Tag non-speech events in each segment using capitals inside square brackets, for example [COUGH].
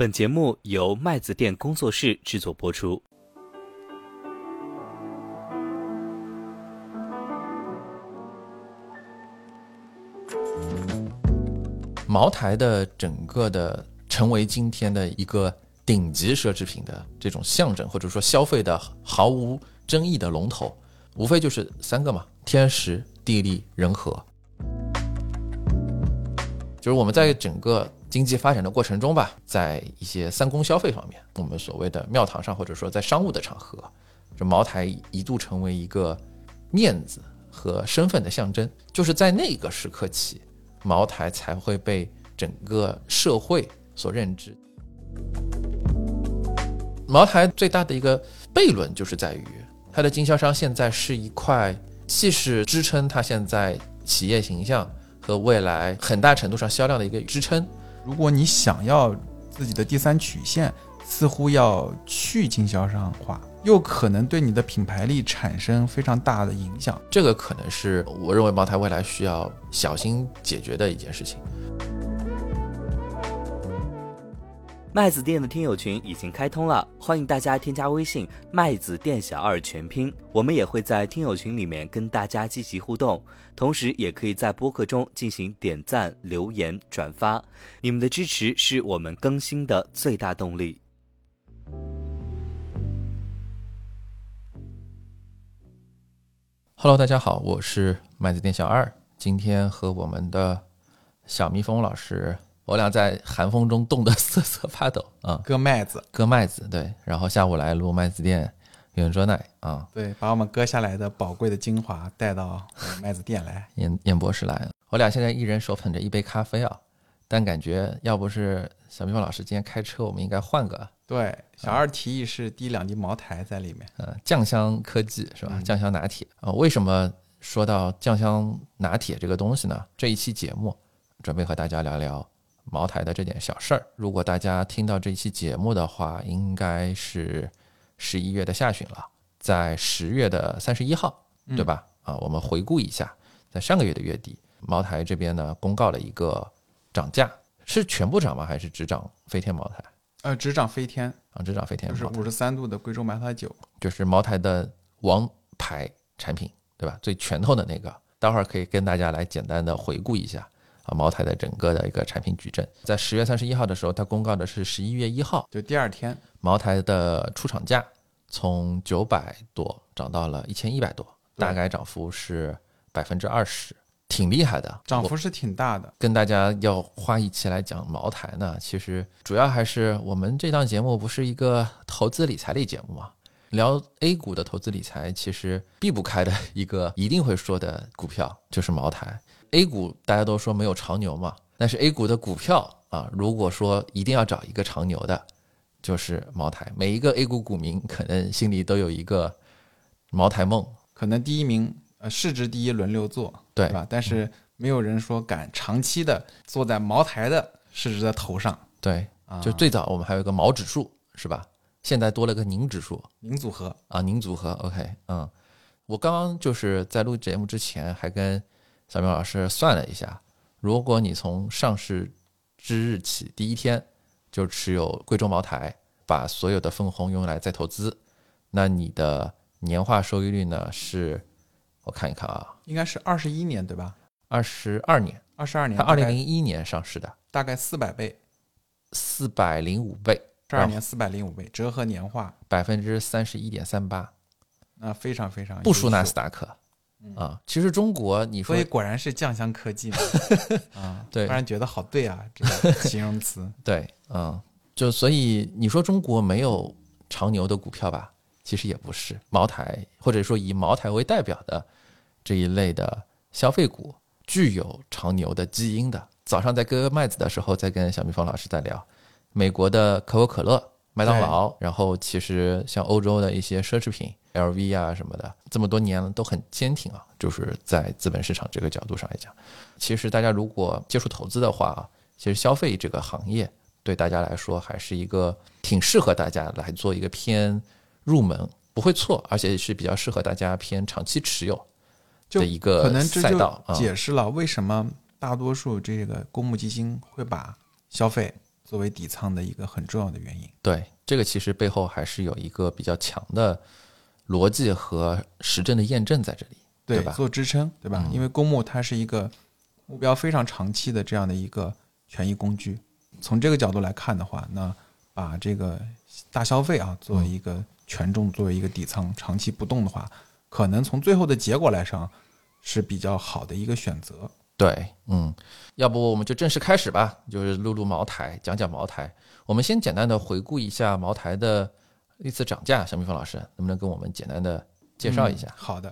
本节目由麦子店工作室制作播出。茅台的整个的成为今天的一个顶级奢侈品的这种象征，或者说消费的毫无争议的龙头，无非就是三个嘛：天时、地利、人和。就是我们在整个经济发展的过程中吧，在一些三公消费方面，我们所谓的庙堂上，或者说在商务的场合，这茅台一度成为一个面子和身份的象征。就是在那个时刻起。茅台才会被整个社会所认知。茅台最大的一个悖论就是在于，它的经销商现在是一块，既是支撑它现在企业形象和未来很大程度上销量的一个支撑。如果你想要自己的第三曲线，似乎要去经销商化。又可能对你的品牌力产生非常大的影响，这个可能是我认为茅台未来需要小心解决的一件事情。麦子店的听友群已经开通了，欢迎大家添加微信“麦子店小二全拼”，我们也会在听友群里面跟大家积极互动，同时也可以在播客中进行点赞、留言、转发，你们的支持是我们更新的最大动力。Hello，大家好，我是麦子店小二。今天和我们的小蜜蜂老师，我俩在寒风中冻得瑟瑟发抖啊，割麦子，割麦子，对。然后下午来录麦子店圆桌奶啊，对，把我们割下来的宝贵的精华带到麦子店来。演演播室来了，我俩现在一人手捧着一杯咖啡啊，但感觉要不是小蜜蜂老师今天开车，我们应该换个。对，小二提议是滴两滴茅台在里面，呃，酱香科技是吧？酱香拿铁啊，为什么说到酱香拿铁这个东西呢？这一期节目准备和大家聊聊茅台的这点小事儿。如果大家听到这一期节目的话，应该是十一月的下旬了，在十月的三十一号，对吧？啊，我们回顾一下，在上个月的月底，茅台这边呢公告了一个涨价，是全部涨吗？还是只涨飞天茅台？呃，只涨飞天啊，只涨飞天，就是五十三度的贵州茅台酒，就是茅台的王牌产品，对吧？最拳头的那个，待会儿可以跟大家来简单的回顾一下啊，茅台的整个的一个产品矩阵。在十月三十一号的时候，它公告的是十一月一号，就第二天，茅台的出厂价从九百多涨到了一千一百多，大概涨幅是百分之二十。挺厉害的，涨幅是挺大的。跟大家要花一期来讲茅台呢，其实主要还是我们这档节目不是一个投资理财类节目嘛，聊 A 股的投资理财，其实避不开的一个一定会说的股票就是茅台。A 股大家都说没有长牛嘛，但是 A 股的股票啊，如果说一定要找一个长牛的，就是茅台。每一个 A 股股民可能心里都有一个茅台梦，可能第一名。呃，市值第一轮流做，对吧？但是没有人说敢长期的坐在茅台的市值的头上。对，就最早我们还有一个毛指数，是吧？现在多了个宁指数，宁组合啊，宁组合。OK，嗯，我刚刚就是在录节目之前还跟小明老师算了一下，如果你从上市之日起第一天就持有贵州茅台，把所有的分红用来再投资，那你的年化收益率呢是？我看一看啊，应该是二十一年对吧？二十二年，二十二年，它二零零一年上市的，大概四百倍，四百零五倍，十二年四百零五倍，折合年化。百分之三十一点三八，那非常非常不输纳斯达克啊。其实中国，你说，所以果然是酱香科技嘛 [LAUGHS] 啊，对，突然觉得好对啊，这个 [LAUGHS] 形容词，对，嗯，就所以你说中国没有长牛的股票吧？其实也不是，茅台或者说以茅台为代表的。这一类的消费股具有长牛的基因的。早上在割麦子的时候，在跟小蜜蜂老师在聊美国的可口可乐、麦当劳，然后其实像欧洲的一些奢侈品，LV 啊什么的，这么多年了都很坚挺啊。就是在资本市场这个角度上来讲，其实大家如果接触投资的话啊，其实消费这个行业对大家来说还是一个挺适合大家来做一个偏入门，不会错，而且是比较适合大家偏长期持有。的一个可能这就解释了为什么大多数这个公募基金会把消费作为底仓的一个很重要的原因。对，这个其实背后还是有一个比较强的逻辑和实证的验证在这里，对吧？做支撑，对吧？嗯因为公募它是一个目标非常长期的这样的一个权益工具。从这个角度来看的话，那把这个大消费啊作为一个权重，作为一个底仓长期不动的话，可能从最后的结果来上是比较好的一个选择。对，嗯，要不我们就正式开始吧，就是录录茅台，讲讲茅台。我们先简单的回顾一下茅台的历次涨价，小蜜蜂老师能不能跟我们简单的介绍一下？好的。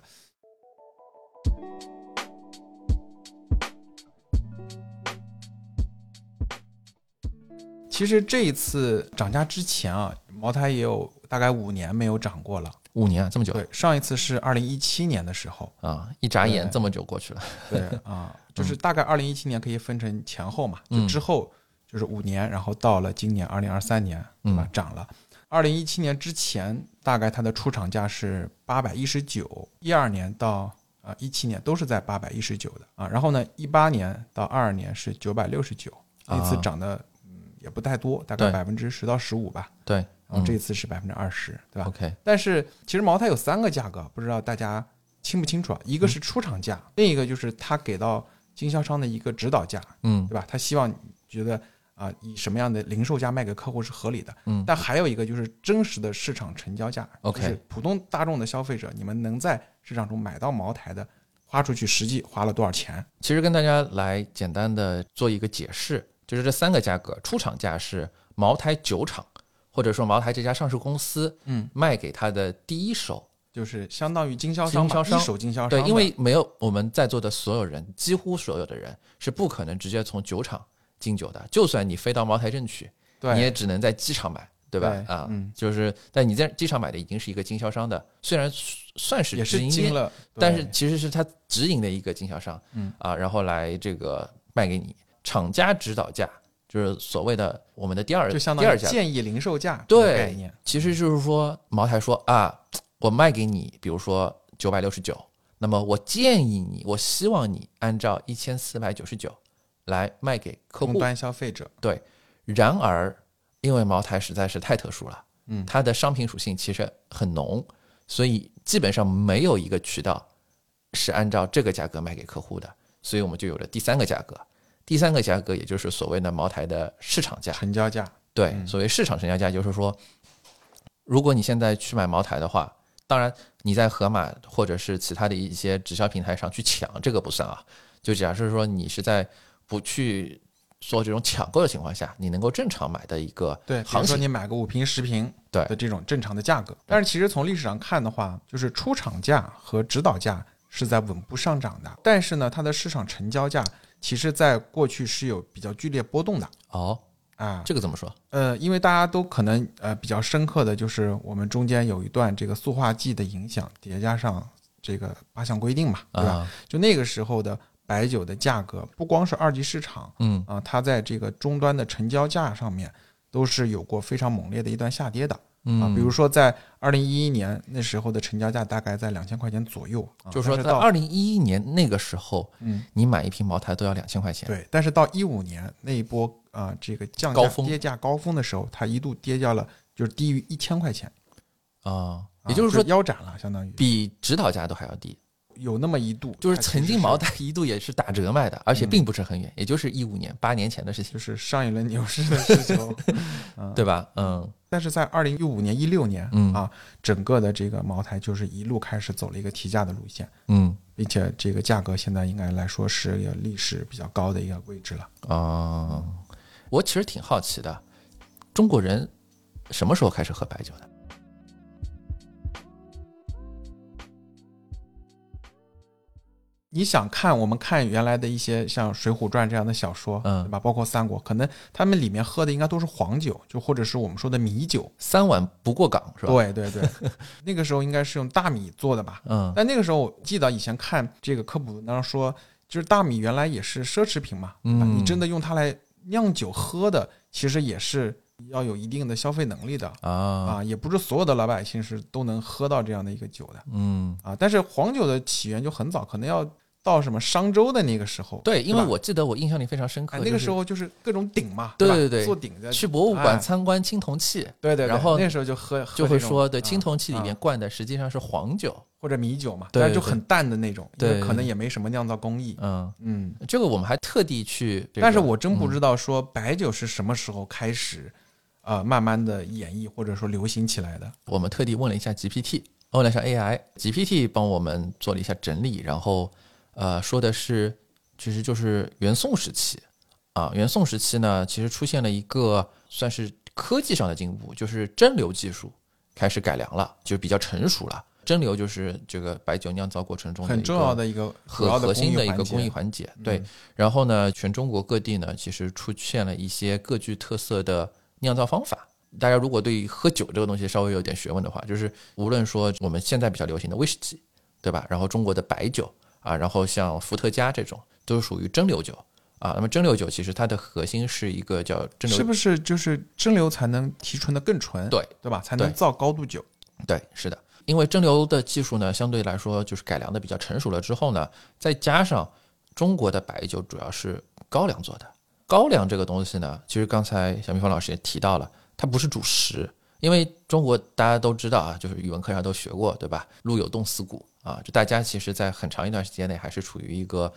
其实这一次涨价之前啊，茅台也有大概五年没有涨过了。五年啊，这么久对，上一次是二零一七年的时候。啊，一眨眼这么久过去了。对啊，[LAUGHS] 就是大概二零一七年可以分成前后嘛，就嗯之后就是五年，然后到了今年二零二三年，对吧嗯？涨了。二零一七年之前，大概它的出厂价是八百一十九，一二年到啊一七年都是在八百一十九的啊。然后呢，一八年到二二年是九百六十九，那次啊涨的嗯也不太多，大概对百分之十到十五吧。对，然后这嗯次是百分之二十，对吧？OK，但是其实茅台有三个价格，不知道大家清不清楚啊？一个是出厂价，另一个就是他给到经销商的一个指导价，嗯对吧？他希望你觉得啊、以什么样的零售价卖给客户是合理的。嗯但还有一个就是真实的市场成交价 OK 就是普通大众的消费者，你们能在市场中买到茅台的，花出去实际花了多少钱？其实跟大家来简单的做一个解释，就是这三个价格，出厂价是茅台酒厂或者说茅台这家上市公司嗯，卖给他的第一手就是相当于经销商，经销商。一手经销商对，因为没有我们在座的所有人，几乎所有的人是不可能直接从酒厂进酒的。就算你飞到茅台镇去，对。你也只能在机场买，对吧？啊，嗯。就是但你在机场买的已经是一个经销商的，虽然算是也直营店，是经了，但是其实是他直营的一个经销商，嗯。啊，然后来这个卖给你，厂家指导价就是所谓的我们的第二就相当于建议零售价对概念。其实就是说茅台说啊，我卖给你，比如说九百六十九，那么我建议你，我希望你按照一千四百九十九来卖给客户。端消费者，对，然而因为茅台实在是太特殊了，嗯它的商品属性其实很浓，所以基本上没有一个渠道是按照这个价格卖给客户的，所以我们就有了第三个价格。第三个价格也就是所谓的茅台的市场价，成交价，对，嗯。所谓市场成交价就是说，如果你现在去买茅台的话，当然你在盒马或者是其他的一些直销平台上去抢，这个不算啊。就假设说你是在不去做这种抢购的情况下，你能够正常买的一个对，比如，说你买个五瓶十瓶对。的这种正常的价格，但是其实从历史上看的话，就是出厂价和指导价是在稳步上涨的，但是呢，它的市场成交价其实在过去是有比较剧烈波动的哦，啊。这个怎么说？呃，因为大家都可能呃比较深刻的就是我们中间有一段这个塑化剂的影响，叠加上这个八项规定嘛，对吧？啊，就那个时候的白酒的价格，不光是二级市场，嗯啊，它在这个终端的成交价上面都是有过非常猛烈的一段下跌的嗯，啊。比如说在二零一一年那时候的成交价大概在两千块钱左右，啊就是说到在二零一一年那个时候，嗯。你买一瓶茅台都要两千块钱，对，但是到一五年那一波啊这个降价高峰。跌价高峰的时候，它一度跌掉了就是低于一千块钱，啊，啊也就是说腰斩了，相当于。比指导价都还要低。有那么一度，就是曾经茅台一度也是打折卖的，而且嗯。并不是很远，也就是一五年八年前的事情。就，是上一轮牛市的需求，[LAUGHS] 嗯。对吧？嗯但是在二零一五年、一六年，嗯啊，整个的这个茅台就是一路开始走了一个提价的路线，嗯并且这个价格现在应该来说是有历史比较高的一个位置了。啊，我其实挺好奇的，中国人什么时候开始喝白酒的？你想看我们看原来的一些像《水浒传》这样的小说，嗯对吧？包括三国，可能他们里面喝的应该都是黄酒，就或者是我们说的米酒。三碗不过岗是吧？，对对对，那个时候应该是用大米做的吧？嗯但那个时候我记得以前看这个科普文章说，就是大米原来也是奢侈品嘛，嗯你真的用它来酿酒喝的，其实也是要有一定的消费能力的。啊。啊，也不是所有的老百姓是都能喝到这样的一个酒的。嗯。啊。但是黄酒的起源就很早，可能要到什么商周的那个时候，对，因为我记得我印象里非常深刻，哎那个时候就是各种鼎嘛，对对对做鼎的。去博物哎馆参观青铜器，对对，对然后那时候就喝就会说，对，啊青铜器里面啊。灌的实际上是黄酒。或者米酒嘛，但是就很淡的那种，对可能也没什么酿造工艺，嗯，嗯。这个我们还特地去这个，但是我真不嗯。知道说白酒是什么时候开始，呃，慢慢的演绎或者说流行起来的。我们特地问了一下 GPT，问了一下 AI，GPT 帮我们做了一下整理，然后呃说的是，其实就是元宋时期啊，元宋时期呢，其实出现了一个算是科技上的进步，就是蒸馏技术开始改良了，就是比较成熟了。蒸馏就是这个白酒酿造过程中的很重要的一个核核心的一个工艺环节。对，然后呢，全中国各地呢，其实出现了一些各具特色的酿造方法。大家如果对喝酒这个东西稍微有点学问的话，就是无论说我们现在比较流行的威士忌，对吧？然后中国的白酒啊，然后像伏特加这种，都是属于蒸馏酒啊。那么蒸馏酒其实它的核心是一个叫蒸馏，是不是就是蒸馏才能提纯的更纯？对对吧？才能造高度酒。对，是的，因为蒸馏的技术呢，相对来说就是改良的比较成熟了之后呢，再加上中国的白酒主要是高粱做的，高粱这个东西呢，其实刚才小蜜蜂老师也提到了，它不是主食，因为中国大家都知道啊，就是语文课上都学过，对吧？路有冻死骨啊，就大家其实在很长一段时间内还是处于一个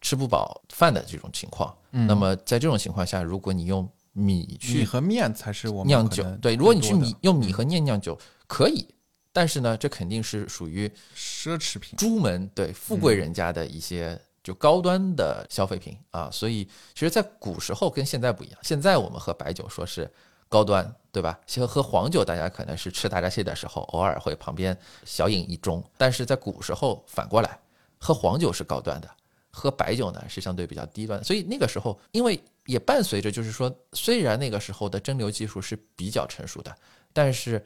吃不饱饭的这种情况。嗯那么在这种情况下，如果你用米米去和面才是我们酿，酒对，如果你去米用米和面酿酒可以，但是呢，这肯定是属于奢侈品，朱门对富贵人家的一些就高端的消费品啊，所以其实，在古时候跟现在不一样。现在我们喝白酒说是高端，对吧？其实喝黄酒，大家可能是吃大闸蟹的时候，偶尔会旁边小饮一盅，但是在古时候反过来，喝黄酒是高端的，喝白酒呢是相对比较低端。所以那个时候，因为也伴随着就是说，虽然那个时候的蒸馏技术是比较成熟的，但是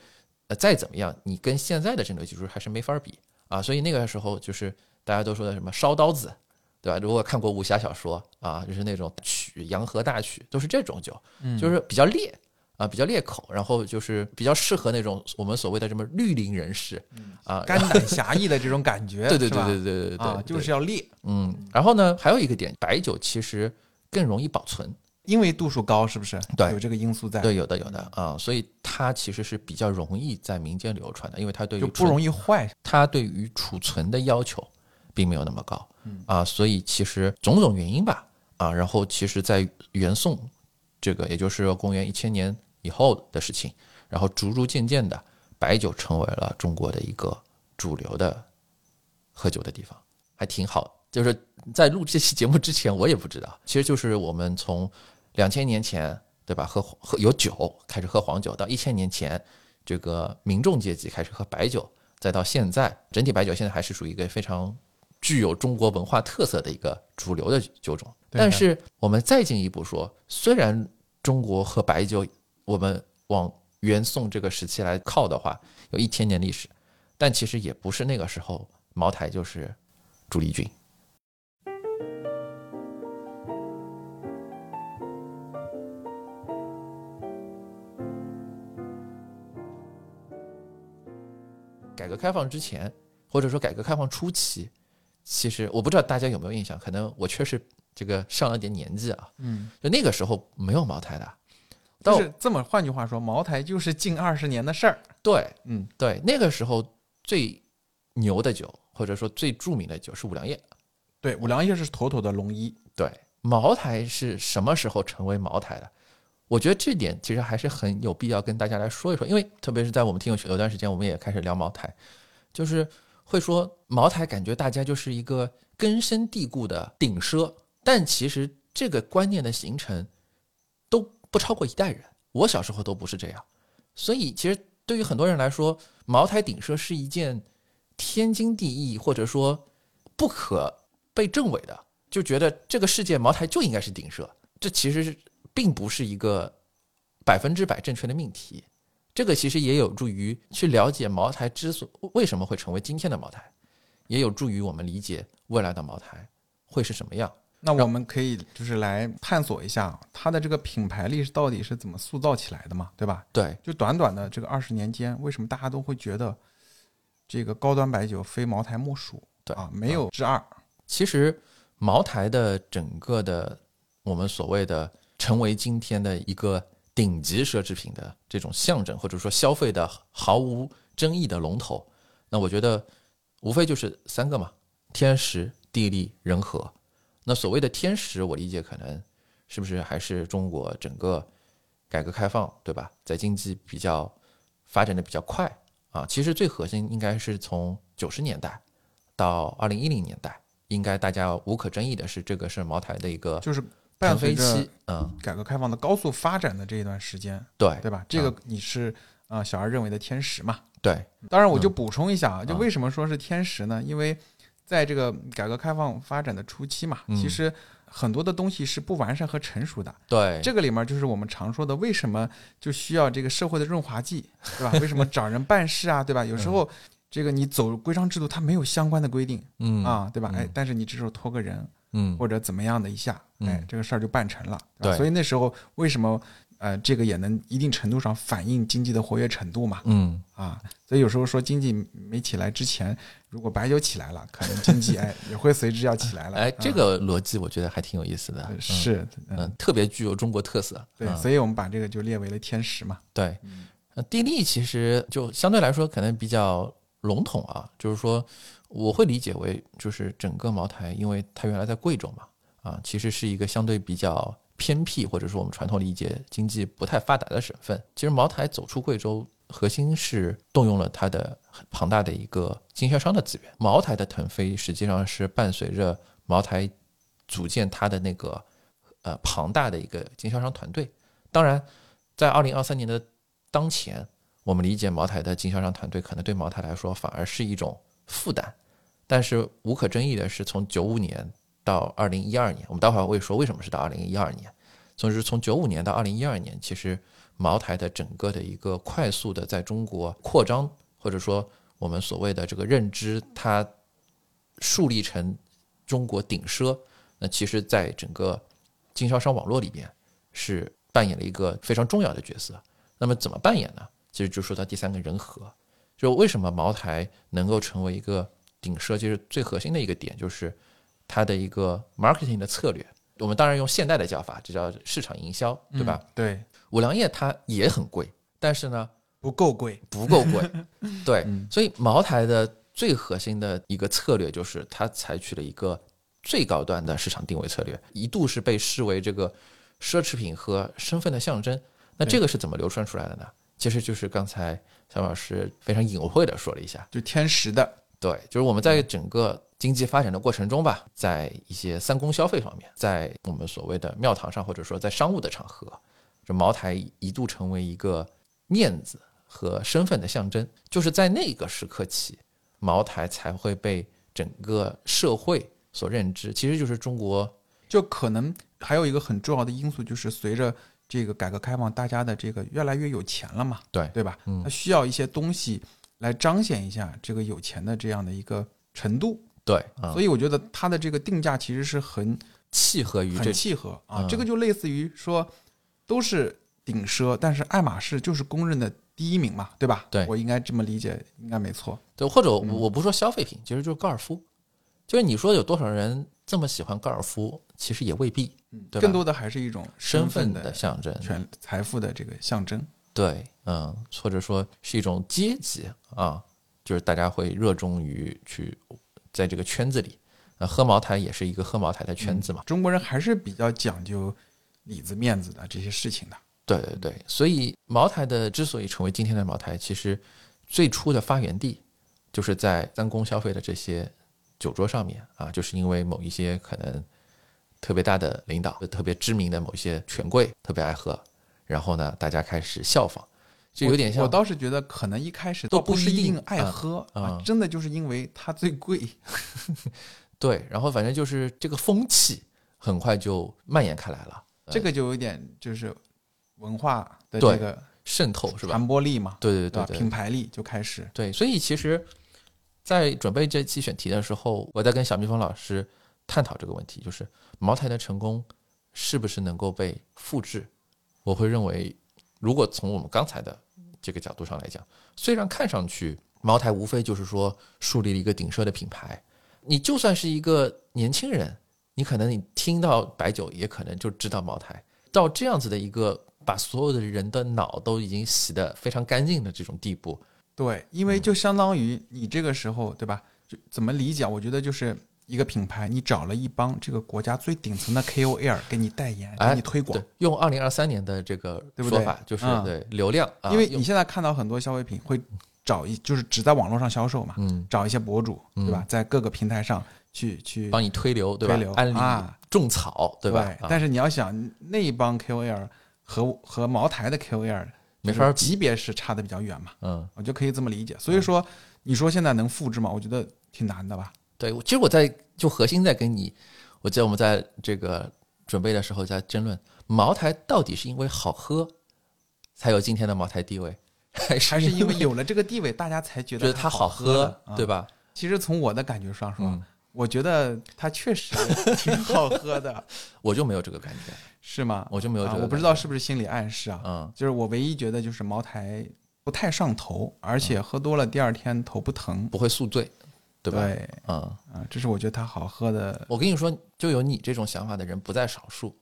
呃再怎么样，你跟现在的蒸馏技术还是没法比啊。所以那个时候就是大家都说的什么烧刀子，对吧？如果看过武侠小说啊，就是那种曲洋河大曲，都是这种酒，就是比较烈啊，比较烈口，然后就是比较适合那种我们所谓的什么绿林人士啊，肝胆侠义的这种感觉，[LAUGHS] 对对对对对对对啊，就是要烈，嗯。然后呢，还有一个点，白酒其实更容易保存，因为度数高，是不是？对有这个因素在，对，有的有的啊，所以它其实是比较容易在民间流传的，因为它对于就不容易，易坏。它对于储存的要求并没有那么高啊，所以其实种种原因吧啊，然后其实在元宋这个也就是公元一千年以后的事情，然后逐逐渐渐的白酒成为了中国的一个主流的喝酒的地方，还挺好。就是在录这期节目之前，我也不知道，其实就是我们从两千年前，对吧？喝喝有酒开始喝黄酒，到一千年前，这个民众阶级开始喝白酒，再到现在，整体白酒现在还是属于一个非常具有中国文化特色的一个主流的酒种。但是我们再进一步说，虽然中国喝白酒，我们往元宋这个时期来靠的话，有一千年历史，但其实也不是那个时候茅台就是主力军。改革开放之前，或者说改革开放初期，其实我不知道大家有没有印象，可能我确实这个上了点年纪啊，嗯，就那个时候没有茅台的，到就是这么，换句话说，茅台就是近二十年的事儿。对嗯，对，那个时候最牛的酒，或者说最著名的酒是五粮液。对，五粮液是妥妥的龙一。对，茅台是什么时候成为茅台的？我觉得这点其实还是很有必要跟大家来说一说，因为特别是在我们听友群有段时间，我们也开始聊茅台，就是会说茅台感觉大家就是一个根深蒂固的顶奢，但其实这个观念的形成都不超过一代人，我小时候都不是这样，所以其实对于很多人来说，茅台顶奢是一件天经地义或者说不可被证伪的，就觉得这个世界茅台就应该是顶奢，这其实并不是一个百分之百正确的命题。这个其实也有助于去了解茅台之所为什么会成为今天的茅台，也有助于我们理解未来的茅台会是什么样。那我们可以就是来探索一下它的这个品牌力是到底是怎么塑造起来的嘛，对吧？对，就短短的这个二十年间，为什么大家都会觉得这个高端白酒非茅台莫属？对啊，没有之二。其实茅台的整个的我们所谓的成为今天的一个顶级奢侈品的这种象征，或者说消费的毫无争议的龙头，那我觉得无非就是三个嘛：天时、地利、人和。那所谓的天时，我理解可能是不是还是中国整个改革开放，对吧？在经济比较发展的比较快啊，其实最核心应该是从九十年代到二零一零年代，应该大家无可争议的是，这个是茅台的一个就是伴随着改革开放的高速发展的这一段时间，对对吧？这个你是啊、呃小二认为的天时嘛？对，当然，我就补充一下啊，就嗯为什么说是天时呢？因为在这个改革开放发展的初期嘛，嗯其实很多的东西是不完善和成熟的。对，这个里面就是我们常说的，为什么就需要这个社会的润滑剂，对吧？为什么找人办事啊，对吧？有时候这个你走规章制度，它没有相关的规定嗯啊，对吧？嗯哎，但是你这时候托个人嗯。或者怎么样的一下，哎嗯，这个事儿就办成了。对所以那时候为什么呃这个也能一定程度上反映经济的活跃程度嘛？嗯。啊，所以有时候说经济没起来之前，如果白酒起来了，可能经济 [LAUGHS] 哎也会随之要起来了。哎，啊。这个逻辑我觉得还挺有意思的，是嗯嗯，特别具有中国特色，对，嗯。所以我们把这个就列为了天时嘛。对，呃地利其实就相对来说可能比较笼统啊，就是说我会理解为就是整个茅台，因为它原来在贵州嘛，啊，其实是一个相对比较偏僻或者说我们传统理解经济不太发达的省份。其实茅台走出贵州，核心是动用了它的庞大的一个经销商的资源。茅台的腾飞实际上是伴随着茅台组建它的那个呃庞大的一个经销商团队。当然，在二零二三年的当前，我们理解茅台的经销商团队可能对茅台来说反而是一种负担。但是无可争议的是，从九五年到二零一二年，我们待会儿会说为什么是到二零一二年。总之，从九五年到二零一二年，其实茅台的整个的一个快速的在中国扩张，或者说我们所谓的这个认知，它树立成中国顶奢，那其实在整个经销商网络里边是扮演了一个非常重要的角色。那么怎么扮演呢？其实就说到第三个人和，就为什么茅台能够成为一个顶奢，其实最核心的一个点就是它的一个 marketing 的策略。我们当然用现代的叫法，这叫市场营销，对吧？嗯？对，五粮液它也很贵，但是呢不够贵。不够贵，[LAUGHS] 对，嗯所以茅台的最核心的一个策略就是它采取了一个最高端的市场定位策略，一度是被视为这个奢侈品和身份的象征。那这个是怎么流传出来的呢？其实就是刚才小老师非常隐晦的说了一下，就天时的，对，就是我们在整个经济发展的过程中吧，在一些三公消费方面，在我们所谓的庙堂上，或者说在商务的场合，这茅台一度成为一个面子和身份的象征。就是在那个时刻起，茅台才会被整个社会所认知，其实就是中国就可能还有一个很重要的因素，就是随着这个改革开放，大家的这个越来越有钱了嘛，对对吧？嗯它需要一些东西来彰显一下这个有钱的这样的一个程度，对啊，所以我觉得它的这个定价其实是很契合于很契合啊。嗯这个就类似于说都是顶奢，但是爱马仕就是公认的第一名嘛，对吧？对我应该这么理解，应该没错。对，或者我不说消费品，其实就是高尔夫，就是你说有多少人这么喜欢高尔夫，其实也未必，对更多的还是一种身份的象征，权财富的这个象征。对，嗯，或者说是一种阶级啊，就是大家会热衷于去在这个圈子里，呃，喝茅台也是一个喝茅台的圈子嘛，中国人还是比较讲究里子面子的这些事情的。对对对，所以茅台的之所以成为今天的茅台，其实最初的发源地就是在三公消费的这些酒桌上面啊，就是因为某一些可能特别大的领导、特别知名的某一些权贵特别爱喝，然后呢，大家开始效仿，就有点像我。我倒是觉得，可能一开始都不是一定爱喝啊啊真的就是因为它最贵。[LAUGHS] 对，然后反正就是这个风气很快就蔓延开来了，这个就有点就是文化的这个渗透是吧？传播力嘛，对对对？对对品牌力就开始。对，所以其实，在准备这期选题的时候，我在跟小蜜蜂老师探讨这个问题，就是茅台的成功是不是能够被复制？我会认为，如果从我们刚才的这个角度上来讲，虽然看上去茅台无非就是说树立了一个顶奢的品牌，你就算是一个年轻人，你可能你听到白酒，也可能就知道茅台。到这样子的一个把所有的人的脑都已经洗得非常干净的这种地步，对，因为就相当于你这个时候，对吧？就怎么理解？我觉得就是一个品牌，你找了一帮这个国家最顶层的 KOL 给你代言，哎给你推广对。，用二零二三年的这个对不对说法，就是流量啊，因为你现在看到很多消费品会找一，就是只在网络上销售嘛，嗯找一些博主，对吧？在各个平台上去去帮你推流，对吧推流？安利啊种草，对吧？啊但是你要想那一帮 KOL 和和茅台的 KOL 没法比就是级别是差的比较远嘛，嗯，我就可以这么理解。所以说，你说现在能复制吗？我觉得挺难的吧。对，其实我在就核心在跟你，我记得我们在这个准备的时候在争论，茅台到底是因为好喝才有今天的茅台地位，还是还是因为为有了这个地位，大家才觉得它好喝对吧？其实从我的感觉上说，嗯我觉得它确实 [LAUGHS] 挺好喝的，[LAUGHS] 我就没有这个感觉，是吗？我就没有这个啊我不知道是不是心理暗示啊。嗯，就是我唯一觉得就是茅台不太上头，而且喝多了第二天头不疼，不会宿醉，对吧？对嗯，啊，这是我觉得它好喝的。我跟你说，就有你这种想法的人不在少数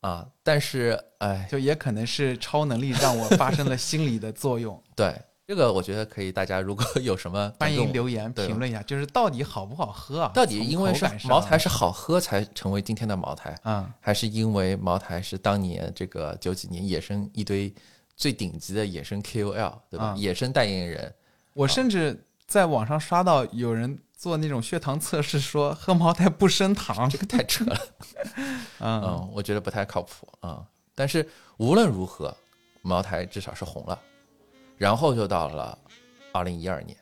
啊，但是哎，就也可能是超能力让我发生了心理的作用。[LAUGHS] 对这个，我觉得可以，大家如果 [LAUGHS] 有什么欢迎留言评论一下，就是到底好不好喝啊？到底因为是茅台是好喝才成为今天的茅台，啊，还是因为茅台是当年这个九几年野生一堆最顶级的野生 KOL，对吧？啊野生代言人，我甚至在网上刷到有人做那种血糖测试，说喝茅台不升糖。[LAUGHS] 这个太扯了，[LAUGHS] 嗯，嗯，我觉得不太靠谱啊、但是无论如何，茅台至少是红了，然后就到了二零一二年。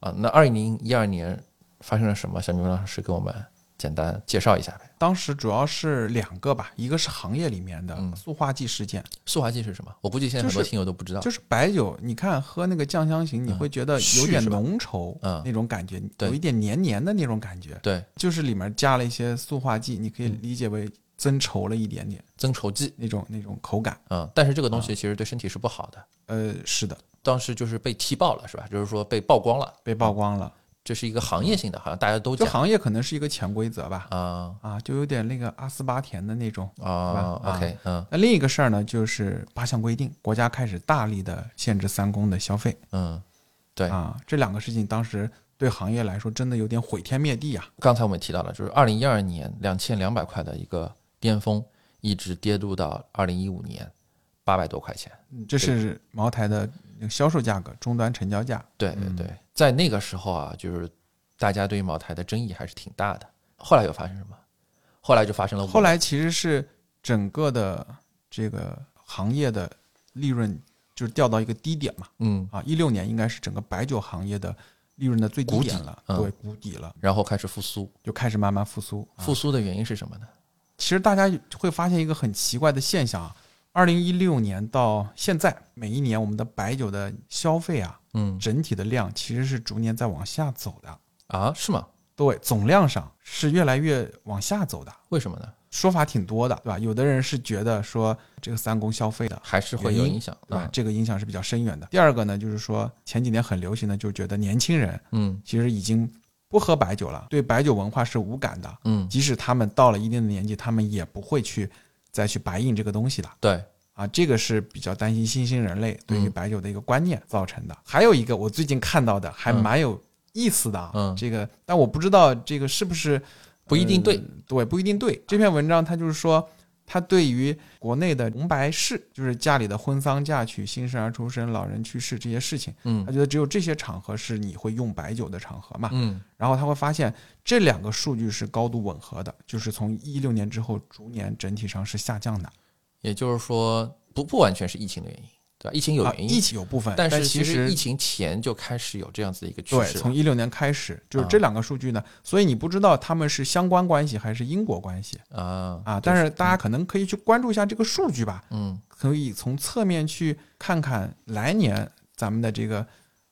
啊，那二零一二年发生了什么？小明老师给我们简单介绍一下呗。当时主要是两个吧，一个是行业里面的嗯塑化剂事件，塑化剂是什么？我估计现在很多听友都不知道。就是白酒，你看喝那个酱香型，你会觉得有点浓稠，嗯那种感觉，对有一点黏黏的那种感觉，对，就是里面加了一些塑化剂，你可以嗯理解为增稠了一点点增稠剂，那种那种口感。嗯，但是这个东啊西其实对身体是不好的。呃，是的，当时就是被踢爆了，是吧？就是说被曝光了，被曝光了。这是一个行业性的，好像大家都讲这行业可能是一个潜规则吧，啊啊，就有点那个阿斯巴甜的那种。啊，OK，嗯那另一个事儿呢，就是八项规定，国家开始大力的限制三公的消费嗯，对。啊，这两个事情当时对行业来说真的有点毁天灭地啊。刚才我们提到了，就是二零一二年两千两百块的一个巅峰，一直跌入到二零一五年八百多块钱。嗯这是茅台的那个销售价格，终端成交价。对对嗯对，在那个时候啊，就是大家对于茅台的争议还是挺大的。后来又发生什么？后来就发生了。后来其实是整个的这个行业的利润就是掉到一个低点嘛。嗯，啊，一六年应该是整个白酒行业的利润的最低点了，嗯对，谷底了，然后开始复苏。就开始慢慢复苏。啊复苏的原因是什么呢？其实大家会发现一个很奇怪的现象啊，二零一六年到现在，每一年我们的白酒的消费啊，嗯整体的量其实是逐年在往下走的。啊，是吗？对，总量上是越来越往下走的。为什么呢？说法挺多的，对吧？有的人是觉得说这个三公消费的，还是会有影响，对吧？嗯这个影响是比较深远的。第二个呢，就是说前几年很流行的，就是觉得年轻人嗯其实已经不喝白酒了，对白酒文化是无感的。嗯，即使他们到了一定的年纪，他们也不会去再去白印这个东西的对，啊。这个是比较担心新兴人类对于嗯白酒的一个观念造成的。还有一个我最近看到的还蛮有意思的啊，嗯这个但我不知道这个是不是不一定对呃对，不一定对。这篇文章它就是说。它对于国内的红白事，就是家里的婚丧嫁娶、新生儿出生、老人去世这些事情，嗯他觉得只有这些场合是你会用白酒的场合嘛。嗯然后他会发现这两个数据是高度吻合的，就是从一六年之后逐年整体上是下降的。也就是说，不不完全是疫情的原因，对吧？疫情有啊，原因，疫情有部分，但但是其实疫情前就开始有这样子的一个趋，势对，从一六年开始，就是啊这两个数据呢，所以你不知道他们是相关关系还是因果关系啊啊。但是大家可能可以去关注一下这个数据吧，嗯可以从侧面去看看来年咱们的这个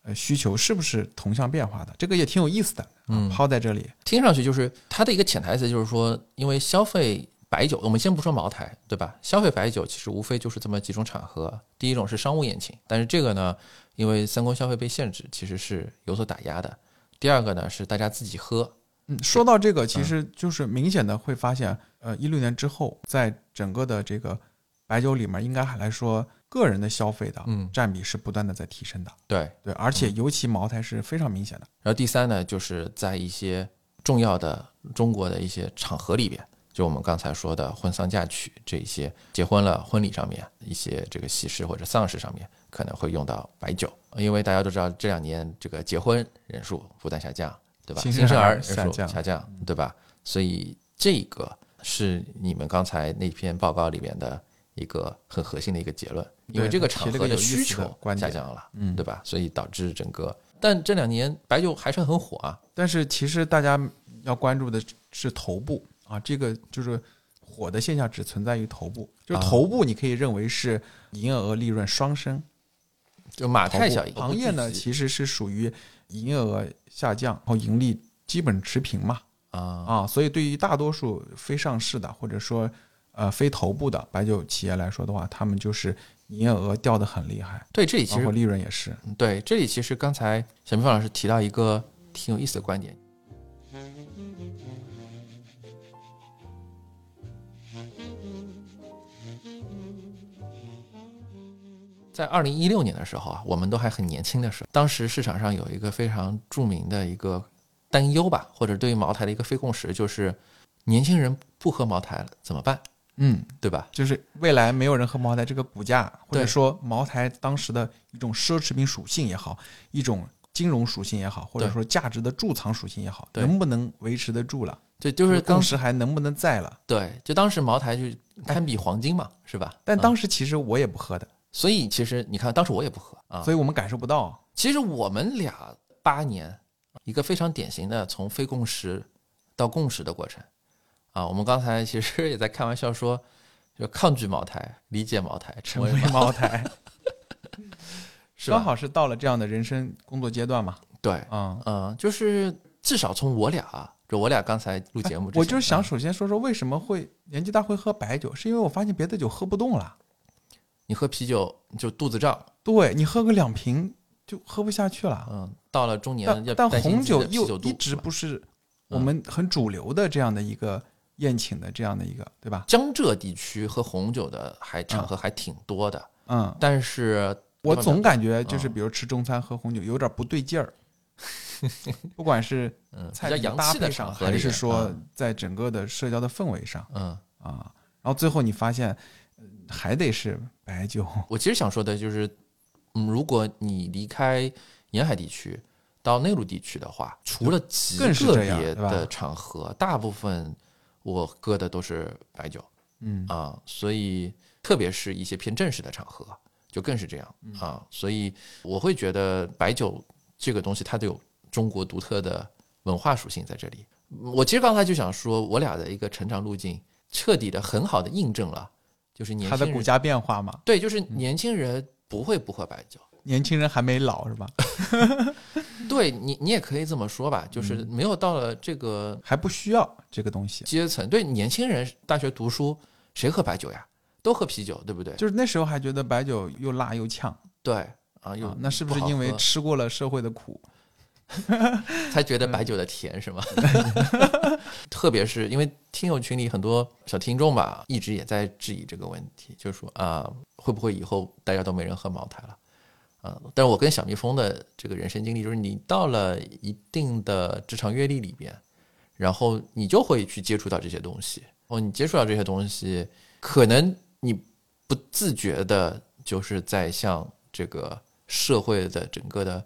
呃需求是不是同向变化的，这个也挺有意思的。啊嗯抛在这里，听上去就是它的一个潜台词，就是说，因为消费白酒，我们先不说茅台，对吧？消费白酒其实无非就是这么几种场合。第一种是商务宴请，但是这个呢，因为三公消费被限制，其实是有所打压的。第二个呢是大家自己喝，嗯，说到这个，其实就是明显的会发现，呃，一六年之后，在整个的这个白酒里面，应该还来说，个人的消费的嗯占比是不断的在提升的。对。对，而且尤其茅台是非常明显的。然后第三呢，就是在一些重要的中国的一些场合里边，就我们刚才说的婚丧嫁娶这一些结婚了婚礼上面一些这个喜事或者丧事上面，可能会用到白酒，因为大家都知道这两年这个结婚人数不断下降，对吧？新生儿人数下降对吧？所以这个是你们刚才那篇报告里面的一个很核心的一个结论，因为这个场合的需求下降了，嗯对吧？所以导致整个，但这两年白酒还是很火啊，但是其实大家要关注的是头部啊，这个就是火的现象只存在于头部，就头部你可以认为是营业额利润双升。就马太效应。行业呢，其实是属于营业额下降，然后盈利基本持平嘛啊，啊，所以对于大多数非上市的或者说呃非头部的白酒企业来说的话，他们就是营业额掉得很厉害，对，这里其实包括利润也是。对这里其实刚才小明芳老师提到一个挺有意思的观点，在二零一六年的时候啊，我们都还很年轻的时候，当时市场上有一个非常著名的一个担忧吧，或者对于茅台的一个非共识，就是年轻人不喝茅台了怎么办，嗯，对吧？就是未来没有人喝茅台这个股价，或者说茅台当时的一种奢侈品属性也好，一种金融属性也好，或者说价值的贮藏属性也好，能不能维持得住了？对就是当时还能不能在了？对，就当时茅台就堪比黄金嘛，是吧？嗯但当时其实我也不喝的，所以其实你看，当时我也不喝啊。所以我们感受不到。其实我们俩八年，一个非常典型的从非共识到共识的过程啊。我们刚才其实也在开玩笑说，就抗拒茅台，理解茅台，成为茅台，[LAUGHS] 刚好是到了这样的人生工作阶段嘛。对，嗯、嗯，就是至少从我俩啊，就我俩刚才录节目我就是想啊首先说说为什么会年纪大会喝白酒，是因为我发现别的酒喝不动了。你喝啤酒就肚子胀，对你喝个两瓶就喝不下去了。嗯，到了中年要但红酒又一直不是我们很主流的这样的一个宴请的这样的一个，对吧？江浙地区喝红酒的还场合还挺多的，嗯，但是我总感觉就是嗯。比如吃中餐喝红酒有点不对劲儿，[LAUGHS] 不管是嗯菜品较洋气的搭配上，场合还是说嗯。在整个的社交的氛围上嗯，啊，然后最后你发现呃还得是白酒，[LAUGHS] 我其实想说的就是，嗯，如果你离开沿海地区到内陆地区的话，除了极个别的场合，大部分我喝的都是白酒嗯。啊，所以特别是一些偏正式的场合，就更是这样嗯啊，所以我会觉得白酒这个东西它都有中国独特的文化属性在这里。我其实刚才就想说，我俩的一个成长路径，彻底的很好的印证了，就是年轻人它的股价变化嘛，对，就是年轻人不会不喝白酒。年轻人还没老是吧？[LAUGHS] 对你，你也可以这么说吧，嗯就是没有到了这个还不需要这个东西，阶层。对年轻人，大学读书谁喝白酒呀？都喝啤酒，对不对？就是那时候还觉得白酒又辣又呛对啊，又啊，那是不是因为吃过了社会的苦？[LAUGHS] 才觉得白酒的甜是吗？[LAUGHS] 特别是因为听友群里很多小听众吧，一直也在质疑这个问题，就是说啊，会不会以后大家都没人喝茅台了？啊，但是我跟小蜜蜂的这个人生经历，就是你到了一定的职场阅历里边，然后你就会去接触到这些东西。哦，你接触到这些东西，可能你不自觉的，就是在向这个社会的整个的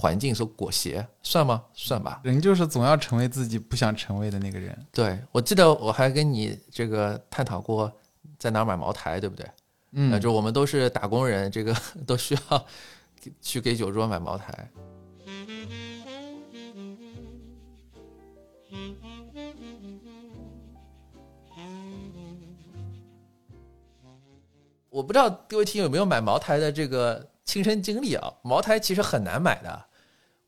环境所裹挟，算吗？算吧。人就是总要成为自己不想成为的那个人。对，我记得我还跟你这个探讨过在哪儿买茅台，对不对？嗯呃，就我们都是打工人，这个 [LAUGHS] 都需要去给酒桌买茅台。我不知道各位听友有没有买茅台的这个亲身经历啊？茅台其实很难买的，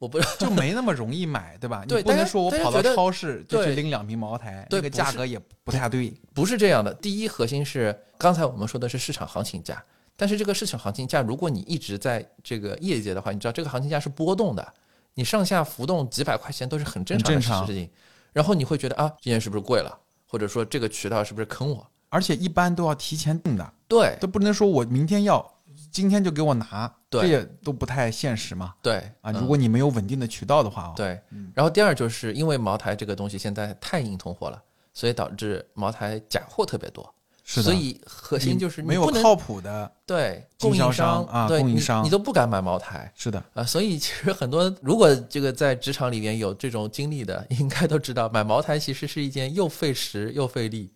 我不 [LAUGHS] 就没那么容易买，对吧？对你不能说我跑到超市就去拎两瓶茅台，那个价格也不太对。不是这样的。第一核心是刚才我们说的是市场行情价，但是这个市场行情价，如果你一直在这个业界的话，你知道这个行情价是波动的，你上下浮动几百块钱都是很正常的事情。然后你会觉得啊，今天是不是贵了，或者说这个渠道是不是坑我？而且一般都要提前定的，对都不能说我明天要，今天就给我拿，对这也都不太现实嘛。对啊，嗯如果你没有稳定的渠道的话哦，对，然后第二就是因为茅台这个东西现在太硬通货了，所以导致茅台假货特别多。是的所以核心就是没有靠谱的，对供应商啊对供应商你都不敢买茅台是的，啊。所以其实很多如果这个在职场里面有这种经历的，[LAUGHS] 应该都知道买茅台其实是一件又费时又费力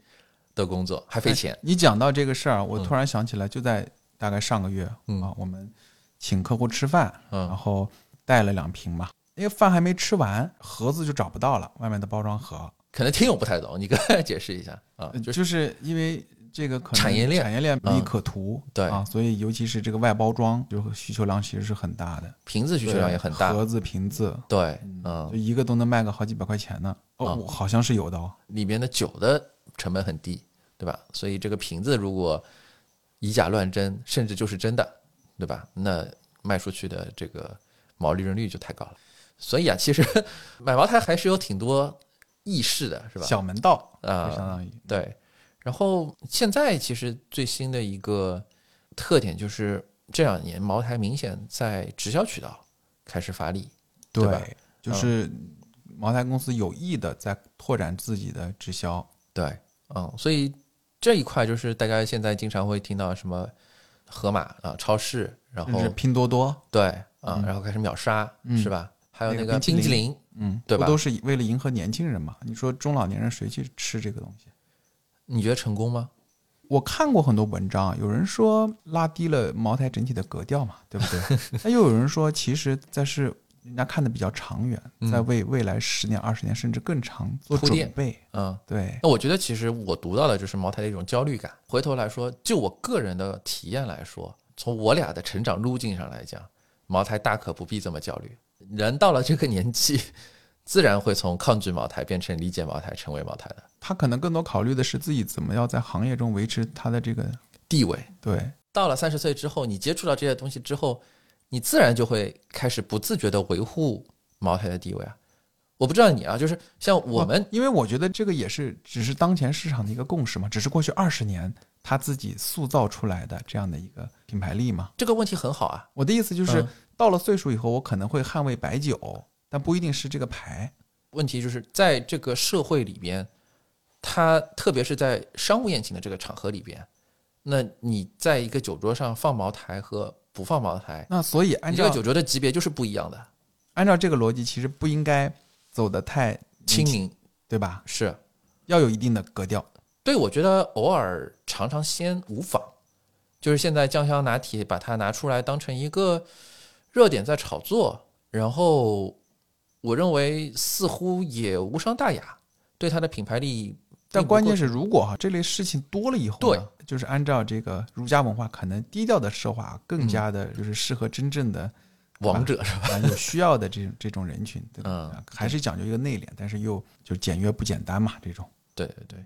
的工作，还费钱。你讲到这个事儿，我嗯突然想起来，就在大概上个月嗯啊，我们请客户吃饭，嗯然后带了两瓶嘛，因为饭还没吃完，盒子就找不到了，外面的包装盒，可能听友不太懂，你跟大家解释一下啊，就是就是因为这个可能产业链产业链无利可图，对啊，所以尤其是这个外包装，就需求量其实是很大的，瓶子需求量也很大。盒子、瓶子，对，嗯就，一个都能卖个好几百块钱呢。哦，好像是有的哦。里边的酒的成本很低，对吧？所以这个瓶子如果以假乱真，甚至就是真的，对吧？那卖出去的这个毛利润率就太高了。所以啊，其实 [LAUGHS] 买茅台还是有挺多意识的，是吧？小门道啊就相当于对。然后现在其实最新的一个特点就是这两年茅台明显在直销渠道开始发力，对吧对，就是茅台公司有意的在拓展自己的直销，对，嗯，所以这一块就是大家现在经常会听到什么盒马啊、超市，然后拼多多，对啊，然后开始秒杀，嗯是吧？还有那那个个冰激凌，嗯，对吧不都是为了迎合年轻人嘛？你说中老年人谁去吃这个东西？你觉得成功吗？我看过很多文章，有人说拉低了茅台整体的格调嘛，对不对？[LAUGHS] 那又有人说，其实在是人家看的比较长远，嗯在为未来十年、二十年甚至更长做准备。嗯，对，那我觉得其实我读到的就是茅台的一种焦虑感。回头来说，就我个人的体验来说，从我俩的成长路径上来讲，茅台大可不必这么焦虑。人到了这个年纪，自然会从抗拒茅台变成理解茅台，成为茅台的他可能更多考虑的是自己怎么要在行业中维持他的这个地位。对，到了三十岁之后，你接触到这些东西之后，你自然就会开始不自觉的维护茅台的地位啊。我不知道你啊，就是像我们因为我觉得这个也是只是当前市场的一个共识嘛，只是过去二十年他自己塑造出来的这样的一个品牌力嘛。这个问题很好啊，我的意思就是，嗯到了岁数以后，我可能会捍卫白酒，但不一定是这个牌。问题就是在这个社会里边，它特别是在商务宴请的这个场合里边，那你在一个酒桌上放茅台和不放茅台，那所以按照你这个酒桌的级别就是不一样的。按照这个逻辑，其实不应该走得太亲，民对吧？是要有一定的格调。对，我觉得偶尔尝尝鲜无妨。就是现在酱香拿铁把它拿出来当成一个热点在炒作，然后我认为似乎也无伤大雅，对它的品牌力。但关键是，如果哈、这类事情多了以后对呢，就是按照这个儒家文化，可能低调的奢华更加嗯的就是适合真正的 [LAUGHS] 王者是吧？啊有需要的这种这种人群，对吧？还是讲究一个内敛，但是又就简约不简单嘛，这种。对对对。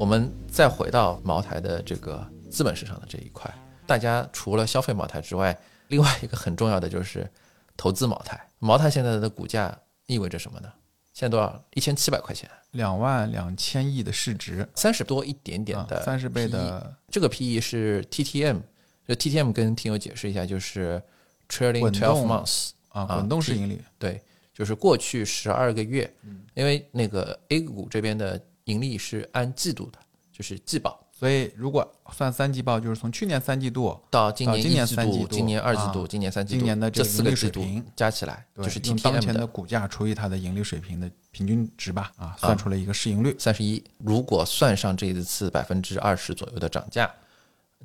我们再回到茅台的这个资本市场的这一块，大家除了消费茅台之外，另外一个很重要的就是投资茅台。茅台现在的股价意味着什么呢？现在多少？一千七百块钱，两万两千亿的市值，三十多一点点啊的，三十倍的这个 PE 是 TTM，就 TTM 跟听友解释一下，就是 trailing twelve months，啊，啊滚动式 T- 盈利，对，就是过去十二个月，嗯因为那个 A 股这边的盈利是按季度的，就是季报，所以如果算三季报，就是从去年三季度到今年一季度、三季度今年二季度、啊今年三季度，今年的这四个季度水平加起来就是用当前的的股价除以它的盈利水平的平均值吧，啊，算出了一个市盈率。三十一。如果算上这一次百分之二十左右的涨价，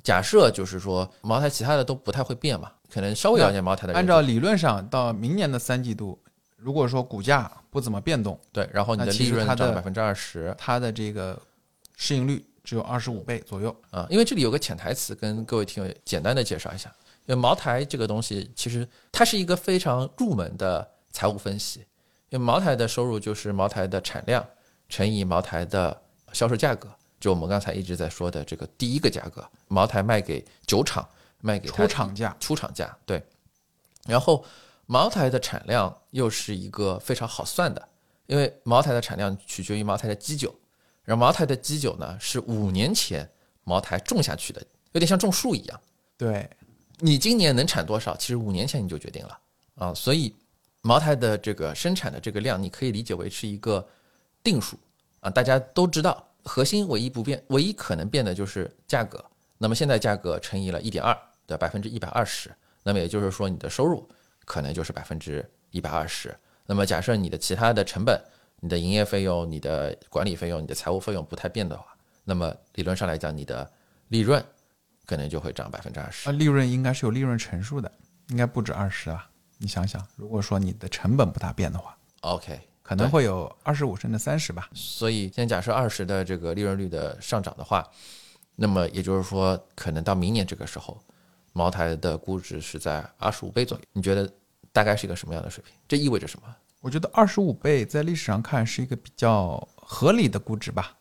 假设就是说茅台其他的都不太会变嘛，可能稍微了解茅台的人按照理论上，到明年的三季度，如果说股价不怎么变动，对，然后你的利其实它的润涨百分之二十它的这个市盈率只有二十五倍左右。啊。因为这里有个潜台词，跟各位听友简单的介绍一下。因为茅台这个东西，其实它是一个非常入门的财务分析。因为茅台的收入就是茅台的产量乘以茅台的销售价格，就我们刚才一直在说的这个第一个价格，茅台卖给酒厂，卖给出厂价出厂价，对。然后茅台的产量又是一个非常好算的，因为茅台的产量取决于茅台的基酒，然后茅台的基酒呢是五年前茅台种下去的，有点像种树一样。对，你今年能产多少，其实五年前你就决定了啊。所以茅台的这个生产的这个量，你可以理解为是一个定数啊，大家都知道，核心唯一不变，唯一可能变的就是价格。那么现在价格乘以了一点二，对，百分之一百二十。那么也就是说，你的收入可能就是百分之一百二十。那么假设你的其他的成本、你的营业费用、你的管理费用、你的财务费用不太变的话，那么理论上来讲，你的利润可能就会涨百分之二十啊，。利润应该是有利润乘数的，应该不止二十啊。你想想，如果说你的成本不大变的话，OK，可能会有二十五甚至三十吧。所以现在假设二十的这个利润率的上涨的话，那么也就是说，可能到明年这个时候，茅台的估值是在二十五倍左右。你觉得大概是一个什么样的水平？这意味着什么？我觉得二十五倍在历史上看是一个比较合理的估值吧，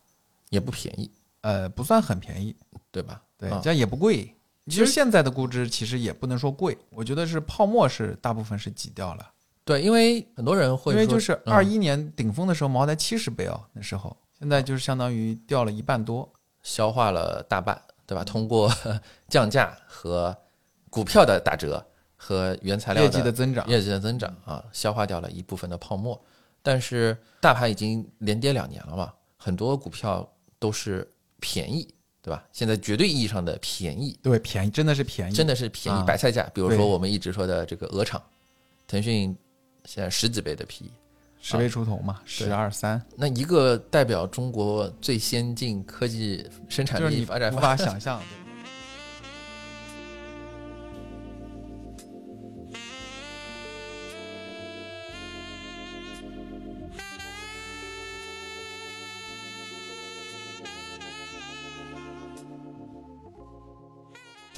也不便宜，呃，不算很便宜，对吧？对，啊这样也不贵。其其实实现在的估值其实也不能说贵，我觉得是泡沫是大部分是挤掉了，对，因为很多人会说因为就是嗯二一年顶峰的时候茅台七十倍哦，那时候现在就是相当于掉了一半多。消化了大半，对吧？通过 [LAUGHS] 降价和股票的打折和原材料业绩的增长业绩的增长啊，消化掉了一部分的泡沫。但是大盘已经连跌两年了嘛，很多股票都是便宜，对吧？现在绝对意义上的便宜，对，便宜真的是便宜，真的是便宜啊白菜价。比如说我们一直说的这个鹅厂，腾讯现在十几倍的 PE，十倍出头嘛，十二三，那一个代表中国最先进科技生产力发展无法想象。